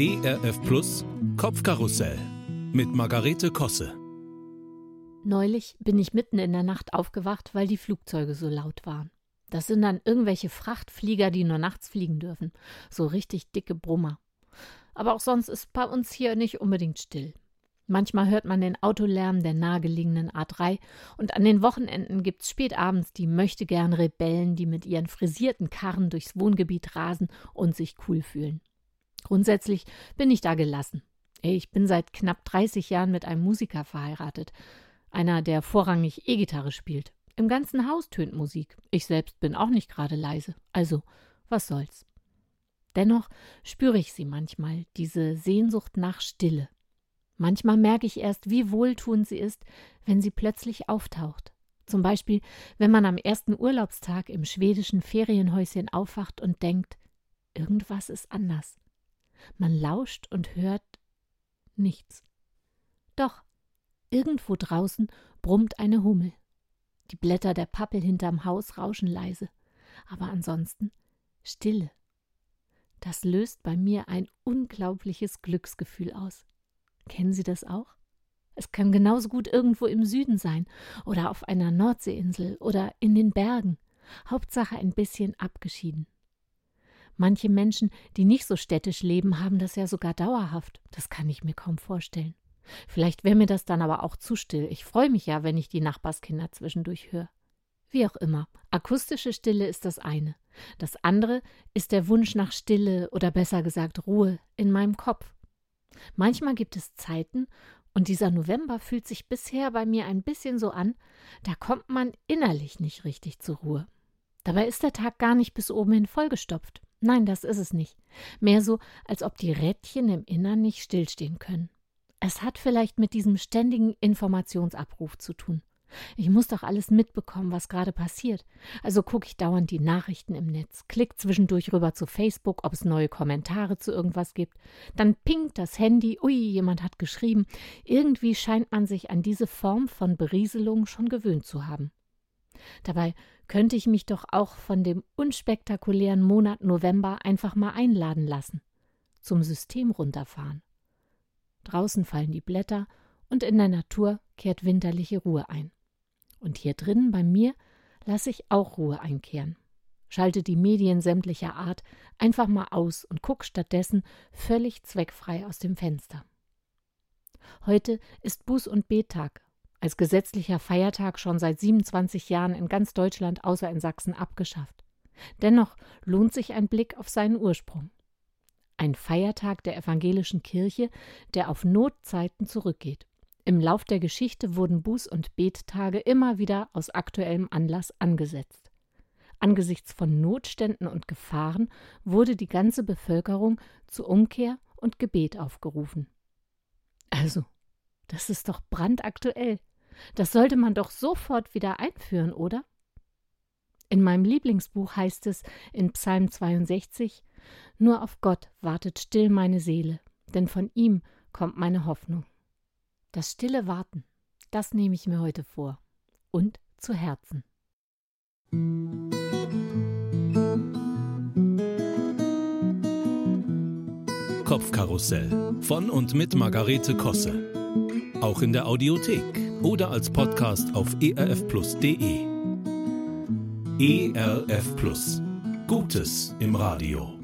ERF Plus Kopfkarussell mit Margarete Kosse. Neulich bin ich mitten in der Nacht aufgewacht, weil die Flugzeuge so laut waren. Das sind dann irgendwelche Frachtflieger, die nur nachts fliegen dürfen. So richtig dicke Brummer. Aber auch sonst ist bei uns hier nicht unbedingt still. Manchmal hört man den Autolärm der nahegelegenen A3 und an den Wochenenden gibt's spätabends die möchtegern Rebellen, die mit ihren frisierten Karren durchs Wohngebiet rasen und sich cool fühlen. Grundsätzlich bin ich da gelassen. Ich bin seit knapp 30 Jahren mit einem Musiker verheiratet. Einer, der vorrangig E-Gitarre spielt. Im ganzen Haus tönt Musik. Ich selbst bin auch nicht gerade leise. Also, was soll's. Dennoch spüre ich sie manchmal, diese Sehnsucht nach Stille. Manchmal merke ich erst, wie wohltuend sie ist, wenn sie plötzlich auftaucht. Zum Beispiel, wenn man am ersten Urlaubstag im schwedischen Ferienhäuschen aufwacht und denkt, irgendwas ist anders. Man lauscht und hört nichts. Doch, irgendwo draußen brummt eine Hummel. Die Blätter der Pappel hinterm Haus rauschen leise, aber ansonsten Stille. Das löst bei mir ein unglaubliches Glücksgefühl aus. Kennen Sie das auch? Es kann genauso gut irgendwo im Süden sein oder auf einer Nordseeinsel oder in den Bergen. Hauptsache ein bisschen abgeschieden. Manche Menschen, die nicht so städtisch leben, haben das ja sogar dauerhaft. Das kann ich mir kaum vorstellen. Vielleicht wäre mir das dann aber auch zu still. Ich freue mich ja, wenn ich die Nachbarskinder zwischendurch höre. Wie auch immer, akustische Stille ist das eine. Das andere ist der Wunsch nach Stille oder besser gesagt Ruhe in meinem Kopf. Manchmal gibt es Zeiten, und dieser November fühlt sich bisher bei mir ein bisschen so an, da kommt man innerlich nicht richtig zur Ruhe. Dabei ist der Tag gar nicht bis oben hin vollgestopft. Nein, das ist es nicht. Mehr so, als ob die Rädchen im Innern nicht stillstehen können. Es hat vielleicht mit diesem ständigen Informationsabruf zu tun. Ich muss doch alles mitbekommen, was gerade passiert. Also gucke ich dauernd die Nachrichten im Netz, klick zwischendurch rüber zu Facebook, ob es neue Kommentare zu irgendwas gibt. Dann pinkt das Handy, ui, jemand hat geschrieben. Irgendwie scheint man sich an diese Form von Berieselung schon gewöhnt zu haben. Dabei könnte ich mich doch auch von dem unspektakulären Monat November einfach mal einladen lassen. Zum System runterfahren. Draußen fallen die Blätter und in der Natur kehrt winterliche Ruhe ein. Und hier drinnen bei mir lasse ich auch Ruhe einkehren. Schalte die Medien sämtlicher Art einfach mal aus und guck stattdessen völlig zweckfrei aus dem Fenster. Heute ist Buß- und Bettag, als gesetzlicher Feiertag schon seit 27 Jahren in ganz Deutschland außer in Sachsen abgeschafft. Dennoch lohnt sich ein Blick auf seinen Ursprung. Ein Feiertag der evangelischen Kirche, der auf Notzeiten zurückgeht. Im Lauf der Geschichte wurden Buß- und Bettage immer wieder aus aktuellem Anlass angesetzt. Angesichts von Notständen und Gefahren wurde die ganze Bevölkerung zu Umkehr und Gebet aufgerufen. Also, das ist doch brandaktuell. Das sollte man doch sofort wieder einführen, oder? In meinem Lieblingsbuch heißt es in Psalm 62: Nur auf Gott wartet still meine Seele, denn von ihm kommt meine Hoffnung. Das stille Warten, das nehme ich mir heute vor und zu Herzen. Kopfkarussell von und mit Margarete Kosse. Auch in der Audiothek oder als Podcast auf erfplus.de. ERF Plus. Gutes im Radio.